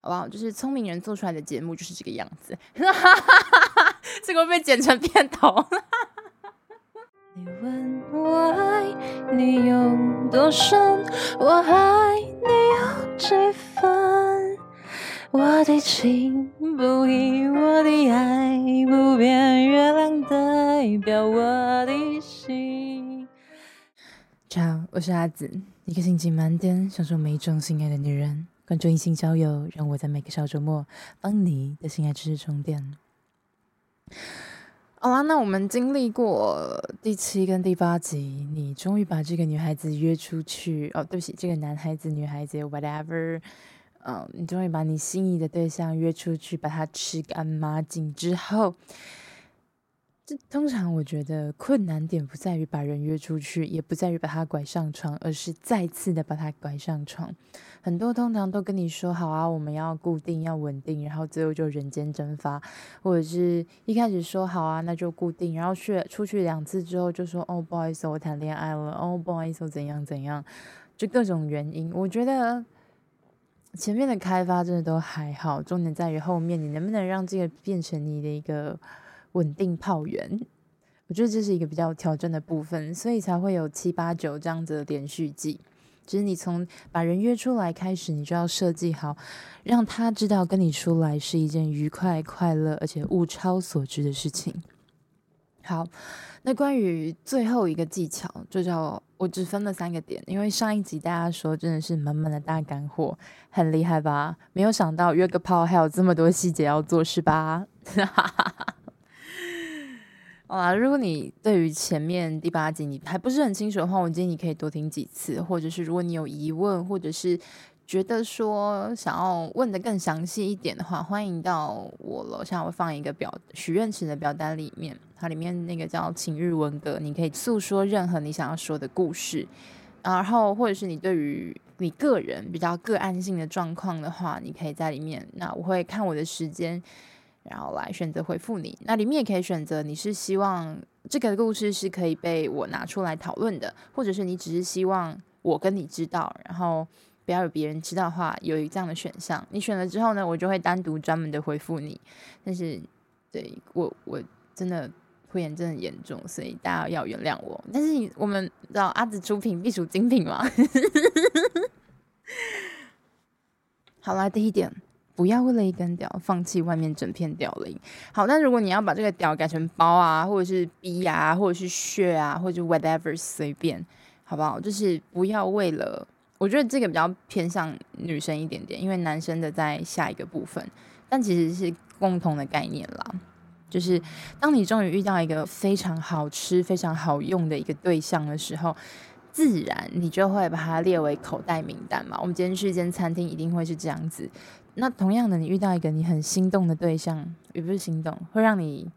好不好？就是聪明人做出来的节目就是这个样子，这个会被剪成片头。你问我爱你有多深，我爱你有几分？我的情不移，我的爱不变，月亮代表我的心。好，我是阿紫，一个心情满点、享受每一种性爱的女人。关注异性交友，让我在每个小周末帮你的性爱知识充电。好啦，那我们经历过第七跟第八集，你终于把这个女孩子约出去哦，对不起，这个男孩子、女孩子，whatever，嗯，你终于把你心仪的对象约出去，把他吃干抹净之后。这通常我觉得困难点不在于把人约出去，也不在于把他拐上床，而是再次的把他拐上床。很多通常都跟你说好啊，我们要固定要稳定，然后最后就人间蒸发，或者是一开始说好啊，那就固定，然后去出去两次之后就说哦，不好意思，我谈恋爱了，哦，不好意思，我怎样怎样，就各种原因。我觉得前面的开发真的都还好，重点在于后面你能不能让这个变成你的一个。稳定炮源，我觉得这是一个比较挑战的部分，所以才会有七八九这样子的连续剧。就是你从把人约出来开始，你就要设计好，让他知道跟你出来是一件愉快、快乐而且物超所值的事情。好，那关于最后一个技巧，就叫我只分了三个点，因为上一集大家说真的是满满的大干货，很厉害吧？没有想到约个炮还有这么多细节要做，是吧？哈哈哈好啦，如果你对于前面第八集你还不是很清楚的话，我建议你可以多听几次，或者是如果你有疑问，或者是觉得说想要问得更详细一点的话，欢迎到我楼下，我放一个表许愿池的表单里面，它里面那个叫情欲文格，你可以诉说任何你想要说的故事，然后或者是你对于你个人比较个案性的状况的话，你可以在里面，那我会看我的时间。然后来选择回复你，那里面也可以选择你是希望这个故事是可以被我拿出来讨论的，或者是你只是希望我跟你知道，然后不要有别人知道的话，有这样的选项。你选了之后呢，我就会单独专门的回复你。但是，对我我真的会员真的严重，所以大家要原谅我。但是我们知道阿紫出品必属精品嘛。好啦，第一点。不要为了一根屌放弃外面整片屌林。好，但如果你要把这个屌改成包啊，或者是逼啊，或者是血啊，或者 whatever 随便，好不好？就是不要为了，我觉得这个比较偏向女生一点点，因为男生的在下一个部分，但其实是共同的概念啦。就是当你终于遇到一个非常好吃、非常好用的一个对象的时候，自然你就会把它列为口袋名单嘛。我们今天去一间餐厅，一定会是这样子。那同样的，你遇到一个你很心动的对象，也不是心动，会让你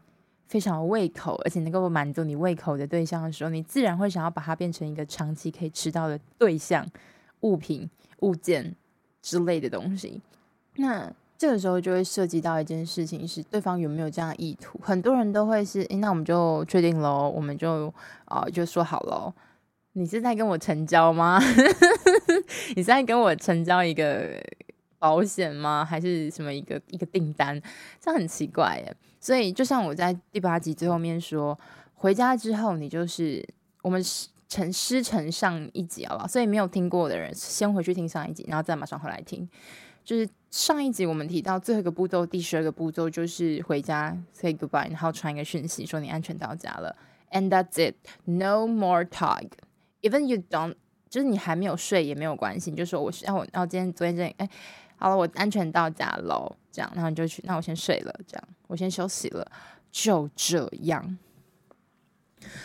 非常有胃口，而且能够满足你胃口的对象的时候，你自然会想要把它变成一个长期可以吃到的对象、物品、物件之类的东西。那这个时候就会涉及到一件事情，是对方有没有这样的意图。很多人都会是，那我们就确定喽，我们就啊、就说好喽。你是在跟我成交吗？你是在跟我成交一个？保险吗？还是什么一个一个订单？这很奇怪耶。所以就像我在第八集最后面说，回家之后你就是我们承师承上一集好不好？所以没有听过的人，先回去听上一集，然后再马上回来听。就是上一集我们提到最后一个步骤，第十二个步骤就是回家 say goodbye，然后传一个讯息说你安全到家了。And that's it, no more talk. Even you don't，就是你还没有睡也没有关系，你就说我是要我，然后今天昨天这里哎。好了，我安全到家喽，这样，然后你就去，那我先睡了，这样，我先休息了，就这样。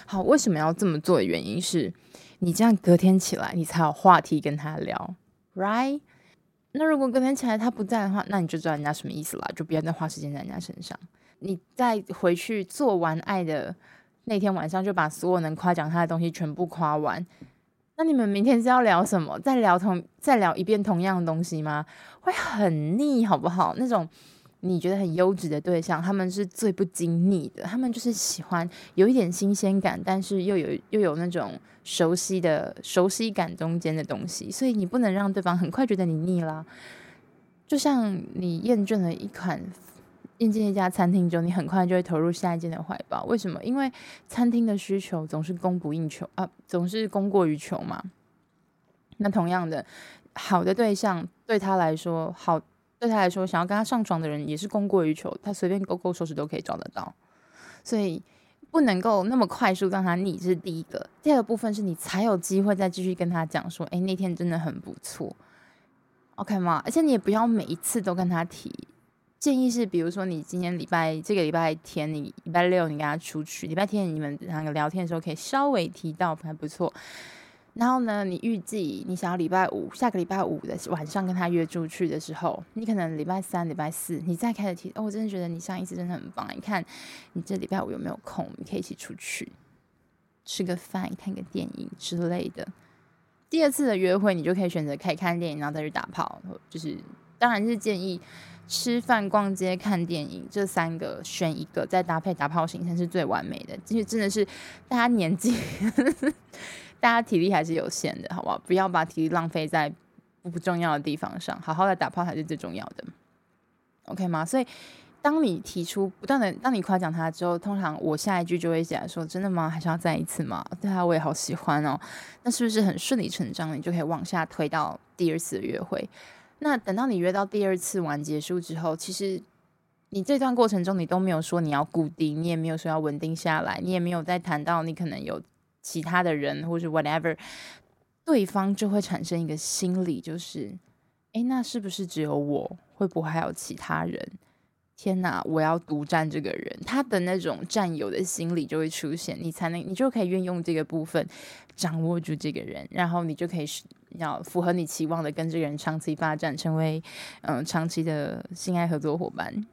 好，为什么要这么做的原因是，你这样隔天起来，你才有话题跟他聊，right？那如果隔天起来他不在的话，那你就知道人家什么意思了，就不要再花时间在人家身上。你再回去做完爱的那天晚上，就把所有能夸奖他的东西全部夸完。那你们明天是要聊什么？再聊同再聊一遍同样的东西吗？会很腻，好不好？那种你觉得很优质的对象，他们是最不经腻的。他们就是喜欢有一点新鲜感，但是又有又有那种熟悉的熟悉感中间的东西。所以你不能让对方很快觉得你腻啦。就像你厌倦了一款。进进一家餐厅之后，你很快就会投入下一间的怀抱。为什么？因为餐厅的需求总是供不应求啊，总是供过于求嘛。那同样的，好的对象对他来说，好对他来说，想要跟他上床的人也是供过于求，他随便勾勾手指都可以找得到。所以不能够那么快速让他腻，这是第一个。第二个部分是你才有机会再继续跟他讲说，哎，那天真的很不错，OK 吗？而且你也不要每一次都跟他提。建议是，比如说你今天礼拜这个礼拜天，你礼拜六你跟他出去，礼拜天你们两个聊天的时候可以稍微提到还不错。然后呢，你预计你想要礼拜五下个礼拜五的晚上跟他约出去的时候，你可能礼拜三、礼拜四你再开始提哦，我真的觉得你上一次真的很棒。你看你这礼拜五有没有空？你可以一起出去吃个饭、看个电影之类的。第二次的约会，你就可以选择可以看电影，然后再去打炮。就是当然是建议。吃饭、逛街、看电影，这三个选一个，再搭配打炮行程是最完美的。其实真的是大家年纪，大家体力还是有限的，好不好？不要把体力浪费在不重要的地方上，好好的打炮才是最重要的。OK 吗？所以，当你提出不断的，当你夸奖他之后，通常我下一句就会讲说：“真的吗？还是要再一次吗？”对啊，我也好喜欢哦。那是不是很顺理成章？你就可以往下推到第二次的约会。那等到你约到第二次完结束之后，其实你这段过程中你都没有说你要固定，你也没有说要稳定下来，你也没有再谈到你可能有其他的人或是 whatever，对方就会产生一个心理，就是，诶，那是不是只有我？会不会还有其他人？天哪，我要独占这个人，他的那种占有的心理就会出现，你才能，你就可以运用这个部分掌握住这个人，然后你就可以要符合你期望的跟这个人长期发展，成为嗯长期的性爱合作伙伴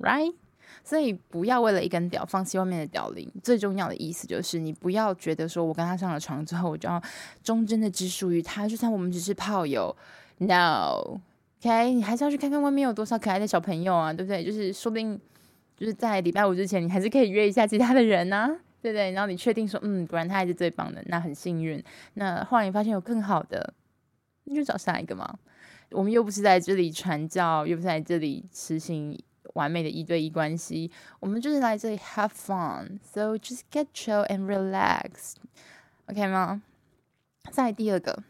，right？所以不要为了一根屌放弃外面的屌铃，最重要的意思就是你不要觉得说我跟他上了床之后，我就要忠贞的只属于他，就算我们只是炮友，no。OK，你还是要去看看外面有多少可爱的小朋友啊，对不对？就是说不定，就是在礼拜五之前，你还是可以约一下其他的人啊，对对？然后你确定说，嗯，果然他还是最棒的，那很幸运。那后来你发现有更好的，那就找下一个嘛。我们又不是在这里传教，又不是在这里实行完美的一对一关系，我们就是来这里 have fun，so just get chill and relax，OK 吗？再第二个，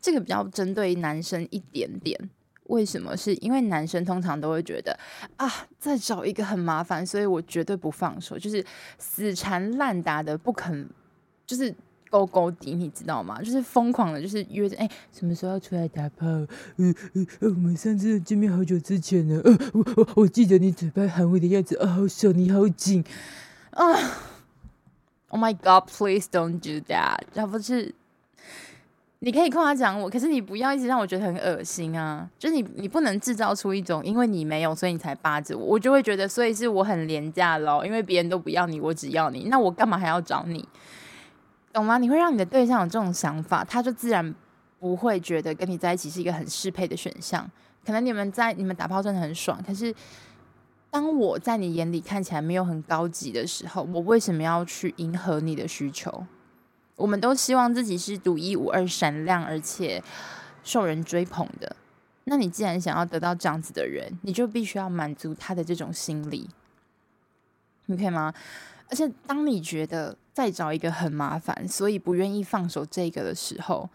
这个比较针对男生一点点。为什么？是因为男生通常都会觉得啊，再找一个很麻烦，所以我绝对不放手，就是死缠烂打的不肯，就是勾勾底，你知道吗？就是疯狂的，就是约着哎，什么时候要出来打炮？嗯嗯，我们上次见面好久之前呢，呃，我我我记得你嘴巴含糊的样子，啊，好小你好紧啊！Oh my God，please don't do that，要不是。你可以夸奖我，可是你不要一直让我觉得很恶心啊！就是你，你不能制造出一种因为你没有，所以你才巴着我，我就会觉得，所以是我很廉价咯，因为别人都不要你，我只要你，那我干嘛还要找你？懂吗？你会让你的对象有这种想法，他就自然不会觉得跟你在一起是一个很适配的选项。可能你们在你们打炮真的很爽，可是当我在你眼里看起来没有很高级的时候，我为什么要去迎合你的需求？我们都希望自己是独一无二、闪亮而且受人追捧的。那你既然想要得到这样子的人，你就必须要满足他的这种心理，你可以吗？而且当你觉得再找一个很麻烦，所以不愿意放手这个的时候，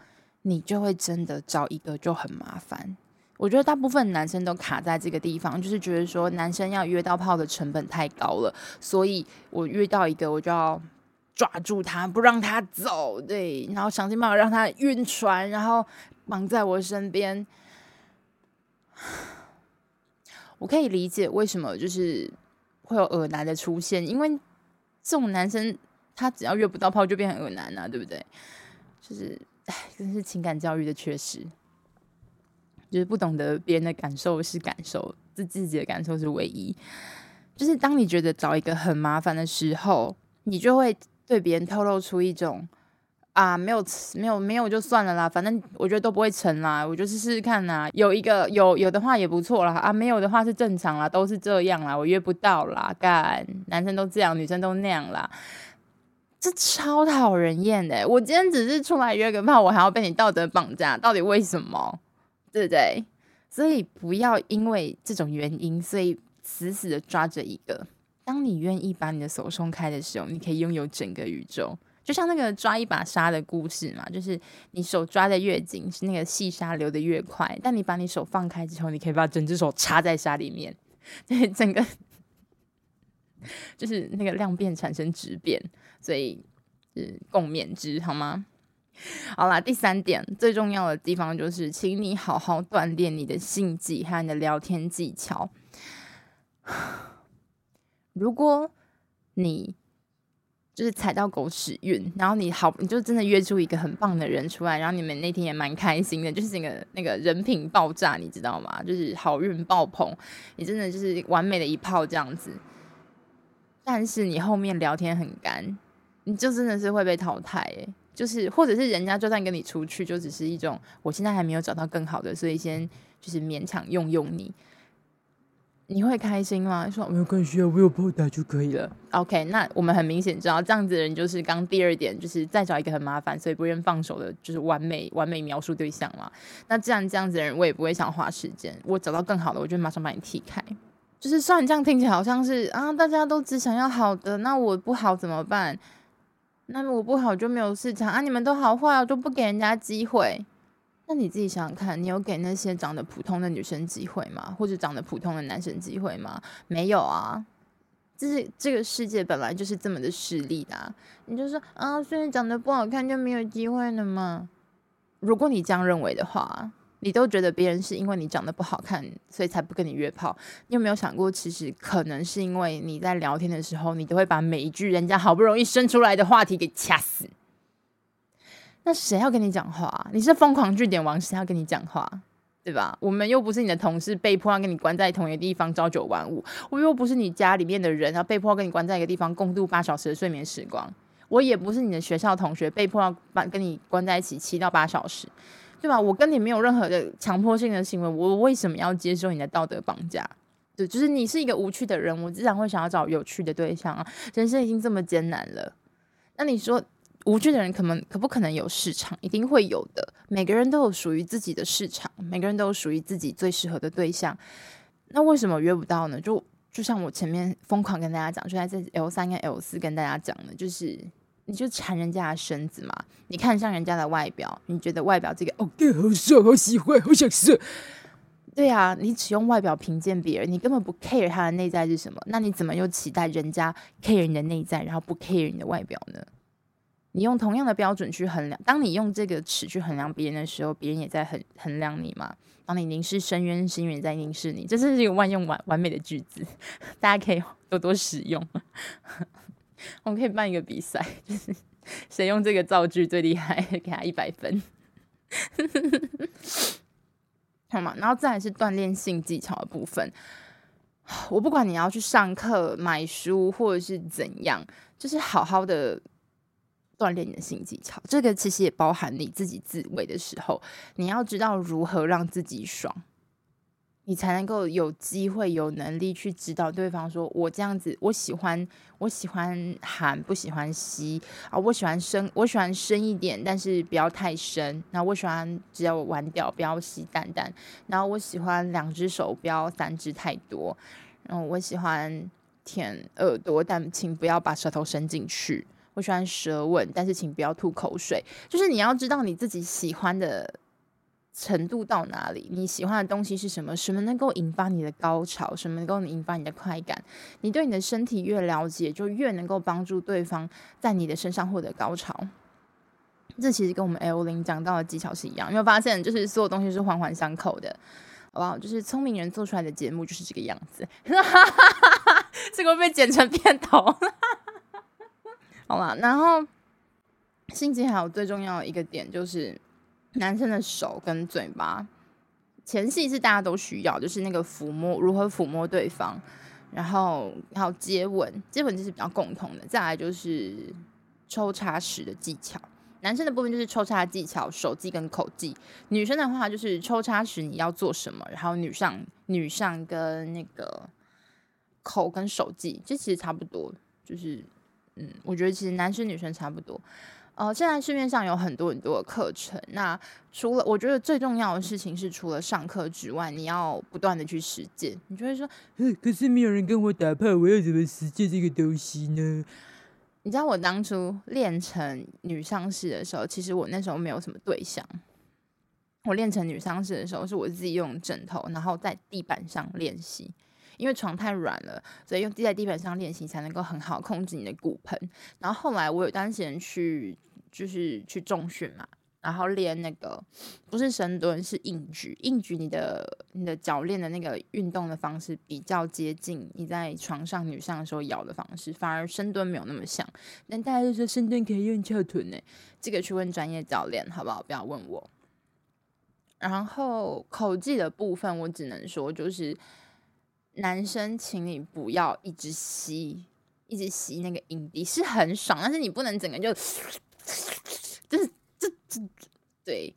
你就会真的找一个就很麻烦。我觉得大部分男生都卡在这个地方，就是觉得说男生要约到炮的成本太高了，所以我约到一个我就要。抓住他，不让他走，对，然后想尽办法让他晕船，然后绑在我身边。我可以理解为什么就是会有恶男的出现，因为这种男生他只要约不到炮就变成恶男啊，对不对？就是，哎，真是情感教育的缺失，就是不懂得别人的感受是感受，自自己的感受是唯一。就是当你觉得找一个很麻烦的时候，你就会。对别人透露出一种啊，没有没有没有就算了啦，反正我觉得都不会成啦，我就试试看啦。有一个有有的话也不错啦，啊，没有的话是正常啦，都是这样啦，我约不到啦，干，男生都这样，女生都那样啦，这超讨人厌的。我今天只是出来约个炮，我还要被你道德绑架，到底为什么？对不对？所以不要因为这种原因，所以死死的抓着一个。当你愿意把你的手松开的时候，你可以拥有整个宇宙。就像那个抓一把沙的故事嘛，就是你手抓得越紧，是那个细沙流得越快。但你把你手放开之后，你可以把整只手插在沙里面，对，整个就是那个量变产生质变，所以是共勉之，好吗？好啦，第三点最重要的地方就是，请你好好锻炼你的性技和你的聊天技巧。如果你就是踩到狗屎运，然后你好，你就真的约出一个很棒的人出来，然后你们那天也蛮开心的，就是那个那个人品爆炸，你知道吗？就是好运爆棚，你真的就是完美的一炮这样子。但是你后面聊天很干，你就真的是会被淘汰欸。就是或者是人家就算跟你出去，就只是一种我现在还没有找到更好的，所以先就是勉强用用你。你会开心吗？说没有关系啊，我有炮打就可以了。OK，那我们很明显知道这样子的人就是刚第二点，就是再找一个很麻烦，所以不愿放手的，就是完美完美描述对象嘛。那既然这样子的人，我也不会想花时间。我找到更好的，我就马上把你踢开。就是虽然这样听起来好像是啊，大家都只想要好的，那我不好怎么办？那么我不好就没有市场啊？你们都好坏啊，就不给人家机会。那你自己想想看，你有给那些长得普通的女生机会吗？或者长得普通的男生机会吗？没有啊，就是这个世界本来就是这么的势利的。你就说啊，所以长得不好看就没有机会了吗？如果你这样认为的话，你都觉得别人是因为你长得不好看，所以才不跟你约炮。你有没有想过，其实可能是因为你在聊天的时候，你都会把每一句人家好不容易生出来的话题给掐死。那谁要跟你讲话？你是疯狂据点王，谁要跟你讲话？对吧？我们又不是你的同事，被迫要跟你关在同一个地方朝九晚五。我又不是你家里面的人，然后被迫要跟你关在一个地方共度八小时的睡眠时光。我也不是你的学校同学，被迫要把跟你关在一起七到八小时，对吧？我跟你没有任何的强迫性的行为，我为什么要接受你的道德绑架？对，就是你是一个无趣的人，我自然会想要找有趣的对象啊。人生已经这么艰难了，那你说？无趣的人可能可不可能有市场？一定会有的。每个人都有属于自己的市场，每个人都有属于自己最适合的对象。那为什么约不到呢？就就像我前面疯狂跟大家讲，就在这 L 三跟 L 四跟大家讲的，就是你就馋人家的身子嘛，你看上人家的外表，你觉得外表这个哦，对好帅，好喜欢，好想射。对啊，你只用外表评鉴别人，你根本不 care 他的内在是什么，那你怎么又期待人家 care 你的内在，然后不 care 你的外表呢？你用同样的标准去衡量，当你用这个尺去衡量别人的时候，别人也在衡衡量你嘛。当你凝视深渊，深渊在凝视你。这是一个万用完完美的句子，大家可以 多多使用。我们可以办一个比赛，就是 谁用这个造句最厉害，给他一百分。好吗？然后再来是锻炼性技巧的部分。我不管你要去上课、买书，或者是怎样，就是好好的。锻炼你的性技巧，这个其实也包含你自己自慰的时候，你要知道如何让自己爽，你才能够有机会、有能力去指导对方说：“我这样子，我喜欢，我喜欢含，不喜欢吸啊，我喜欢深，我喜欢深一点，但是不要太深。然后我喜欢只要弯掉，不要吸蛋蛋。然后我喜欢两只手，不要三只太多。然后我喜欢舔耳朵，但请不要把舌头伸进去。”我喜欢舌吻，但是请不要吐口水。就是你要知道你自己喜欢的程度到哪里，你喜欢的东西是什么，什么能够引发你的高潮，什么能够引发你的快感。你对你的身体越了解，就越能够帮助对方在你的身上获得高潮。这其实跟我们 L 零讲到的技巧是一样，有没有发现？就是所有东西是环环相扣的，好不好？就是聪明人做出来的节目就是这个样子。这个被剪成片头。好了，然后性技还有最重要的一个点就是男生的手跟嘴巴，前戏是大家都需要，就是那个抚摸，如何抚摸对方，然后还有接吻，接吻就是比较共同的。再来就是抽插时的技巧，男生的部分就是抽插技巧、手技跟口技，女生的话就是抽插时你要做什么，然后女上女上跟那个口跟手技，这其实差不多，就是。嗯，我觉得其实男生女生差不多。呃，现在市面上有很多很多的课程。那除了我觉得最重要的事情是，除了上课之外，你要不断的去实践。你就会说，可是没有人跟我打炮，我要怎么实践这个东西呢？你知道我当初练成女上士的时候，其实我那时候没有什么对象。我练成女上士的时候，是我自己用枕头，然后在地板上练习。因为床太软了，所以用地在地板上练习才能够很好控制你的骨盆。然后后来我有段时间去，就是去重训嘛，然后练那个不是深蹲，是硬举。硬举你的你的脚练的那个运动的方式比较接近你在床上女上的时候摇的方式，反而深蹲没有那么像。但大家就说深蹲可以用翘臀呢，这个去问专业教练好不好？不要问我。然后口技的部分，我只能说就是。男生，请你不要一直吸，一直吸那个阴蒂是很爽，但是你不能整个就，就是这这对。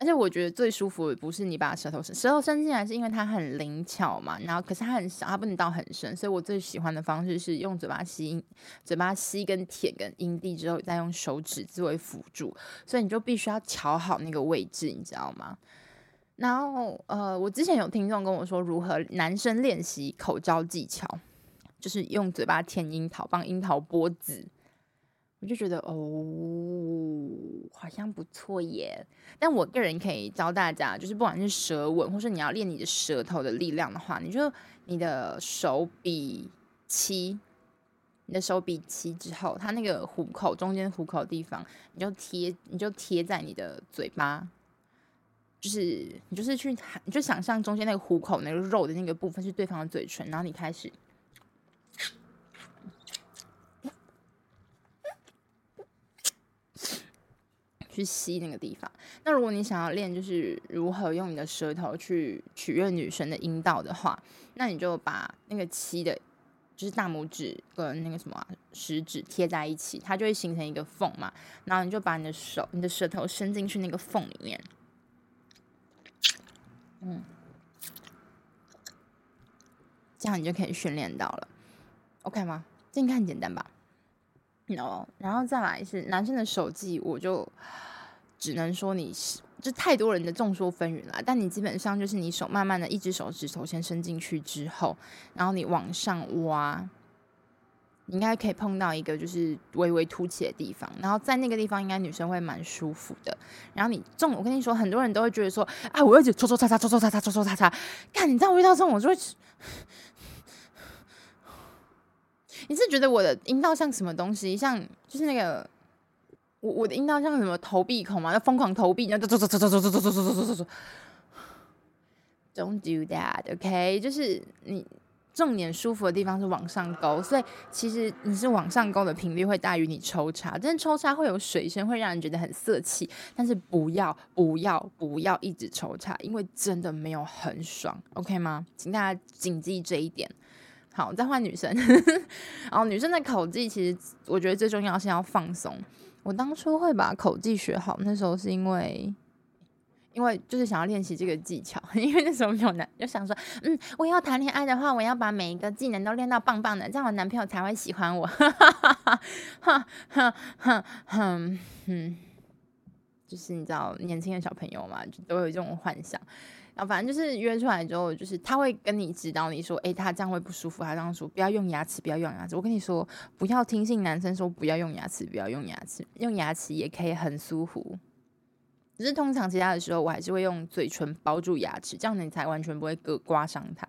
而且我觉得最舒服的不是你把舌头伸舌头伸进来，是因为它很灵巧嘛。然后可是它很小，它不能到很深，所以我最喜欢的方式是用嘴巴吸，嘴巴吸跟舔跟阴蒂之后，再用手指作为辅助。所以你就必须要调好那个位置，你知道吗？然后，呃，我之前有听众跟我说，如何男生练习口交技巧，就是用嘴巴舔樱桃，帮樱桃剥籽。我就觉得，哦，好像不错耶。但我个人可以教大家，就是不管是舌吻，或是你要练你的舌头的力量的话，你就你的手比七，你的手比七之后，它那个虎口中间虎口的地方，你就贴，你就贴在你的嘴巴。就是你就是去，你就想象中间那个虎口那个肉的那个部分是对方的嘴唇，然后你开始去吸那个地方。那如果你想要练就是如何用你的舌头去取悦女生的阴道的话，那你就把那个七的，就是大拇指跟那个什么、啊、食指贴在一起，它就会形成一个缝嘛。然后你就把你的手、你的舌头伸进去那个缝里面。嗯，这样你就可以训练到了，OK 吗？这应该很简单吧？No，然后再来是男生的手技，我就只能说你是，就太多人的众说纷纭了。但你基本上就是你手慢慢的一只手指头先伸进去之后，然后你往上挖。应该可以碰到一个就是微微凸起的地方，然后在那个地方应该女生会蛮舒服的。然后你这种，我跟你说，很多人都会觉得说，啊，我一直搓搓擦擦，搓搓擦擦，搓搓擦擦。看，你知道我遇到这种，我就会，你是觉得我的阴道像什么东西？像就是那个，我我的阴道像什么投币孔嘛？要疯狂投币，然后搓搓搓搓搓搓搓搓搓搓搓搓。Don't do that, OK？就是你。重点舒服的地方是往上勾，所以其实你是往上勾的频率会大于你抽插，但是抽插会有水声，会让人觉得很色气。但是不要不要不要一直抽插，因为真的没有很爽，OK 吗？请大家谨记这一点。好，再换女生，然 后女生的口技其实我觉得最重要是要放松。我当初会把口技学好，那时候是因为。因为就是想要练习这个技巧，因为那时候没有男，就想说，嗯，我要谈恋爱的话，我要把每一个技能都练到棒棒的，这样我男朋友才会喜欢我。哈哈哈哈哈，哈，哈，哈，嗯，就是你知道，年轻的小朋友嘛，就都有这种幻想。然后反正就是约出来之后，就是他会跟你指导你说，诶，他这样会不舒服，他这样说，不要用牙齿，不要用牙齿。我跟你说，不要听信男生说不要用牙齿，不要用牙齿，用牙齿也可以很舒服。只是通常其他的时候，我还是会用嘴唇包住牙齿，这样你才完全不会割刮伤它。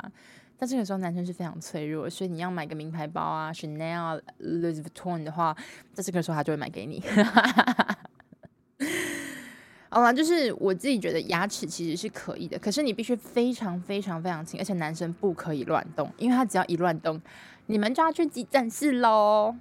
但这个时候男生是非常脆弱，所以你要买个名牌包啊，Chanel、Louis Vuitton 的话，在这个时候他就会买给你。好了，就是我自己觉得牙齿其实是可以的，可是你必须非常非常非常轻，而且男生不可以乱动，因为他只要一乱动，你们就要去急诊室喽。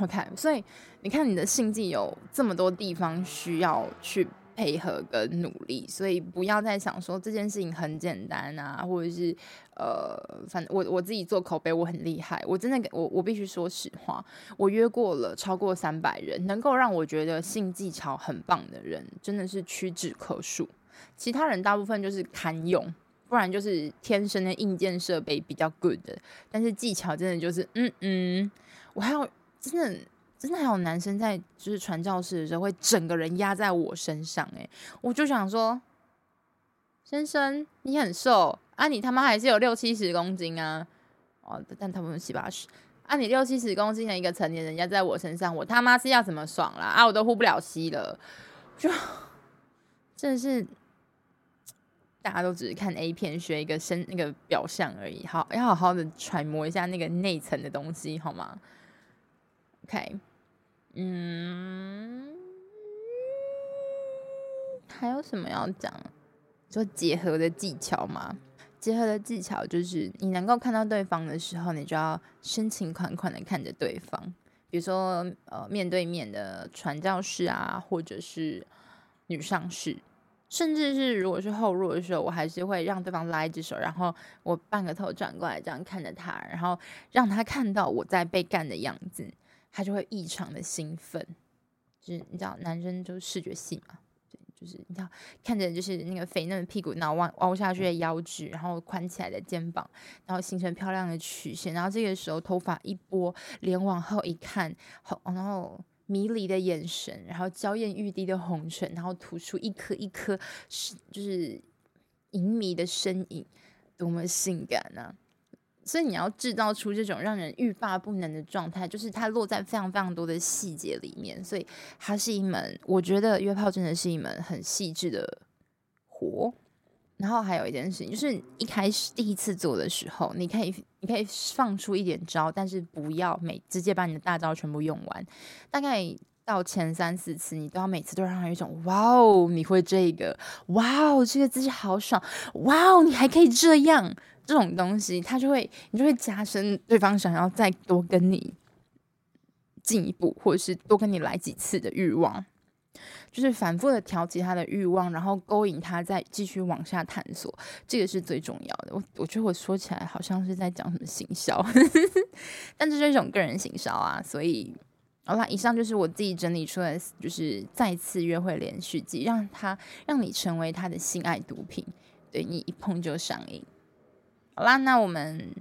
OK，所以你看你的性技有这么多地方需要去配合跟努力，所以不要再想说这件事情很简单啊，或者是呃，反正我我自己做口碑我很厉害，我真的我我必须说实话，我约过了超过三百人，能够让我觉得性技巧很棒的人真的是屈指可数，其他人大部分就是堪用，不然就是天生的硬件设备比较 good，但是技巧真的就是嗯嗯，我还要。真的真的还有男生在就是传教士的时候会整个人压在我身上，哎，我就想说，先生你很瘦啊，你他妈还是有六七十公斤啊，哦，但他们七八十，啊，你六七十公斤的一个成年人压在我身上，我他妈是要怎么爽啦？啊，我都呼不了吸了，就真的是。大家都只是看 A 片学一个身那个表象而已，好，要好好的揣摩一下那个内层的东西，好吗？OK，嗯，还有什么要讲？说结合的技巧吗？结合的技巧就是你能够看到对方的时候，你就要深情款款的看着对方，比如说呃面对面的传教士啊，或者是女上士。甚至是如果是后入的时候，我还是会让对方拉一只手，然后我半个头转过来，这样看着他，然后让他看到我在被干的样子，他就会异常的兴奋。就是你知道，男生就是视觉系嘛，对，就是你知道，看着就是那个肥嫩的屁股，然后弯凹下去的腰肢，然后宽起来的肩膀，然后形成漂亮的曲线，然后这个时候头发一拨，脸往后一看，好，然后。迷离的眼神，然后娇艳欲滴的红唇，然后吐出一颗一颗是就是淫迷的身影，多么性感啊！所以你要制造出这种让人欲罢不能的状态，就是它落在非常非常多的细节里面。所以它是一门，我觉得约炮真的是一门很细致的活。然后还有一件事情，就是一开始第一次做的时候，你可以你可以放出一点招，但是不要每直接把你的大招全部用完。大概到前三四次，你都要每次都让他有一种哇哦，你会这个哇哦，这个姿势好爽哇哦，你还可以这样这种东西，他就会你就会加深对方想要再多跟你进一步，或者是多跟你来几次的欲望。就是反复的调节他的欲望，然后勾引他再继续往下探索，这个是最重要的。我我觉得我说起来好像是在讲什么行销，但这是一种个人行销啊。所以好啦，以上就是我自己整理出来，就是再次约会连续剧，让他让你成为他的性爱毒品，对你一碰就上瘾。好啦，那我们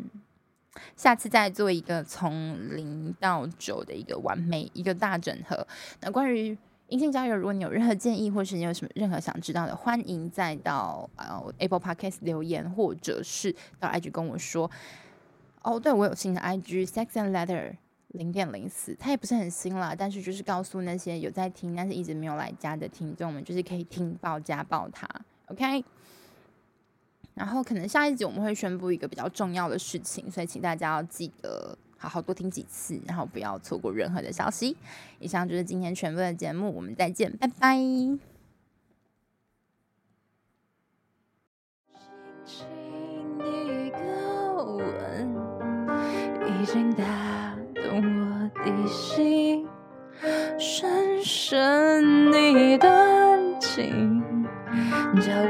下次再做一个从零到九的一个完美一个大整合。那关于阴性交友，如果你有任何建议，或是你有什么任何想知道的，欢迎再到呃 Apple Podcast 留言，或者是到 IG 跟我说。哦，对，我有新的 IG Sex and Letter 零点零四，它也不是很新啦，但是就是告诉那些有在听，但是一直没有来加的听众们，就是可以听报加报它，OK。然后可能下一集我们会宣布一个比较重要的事情，所以请大家要记得。好好多听几次，然后不要错过任何的消息。以上就是今天全部的节目，我们再见，拜拜。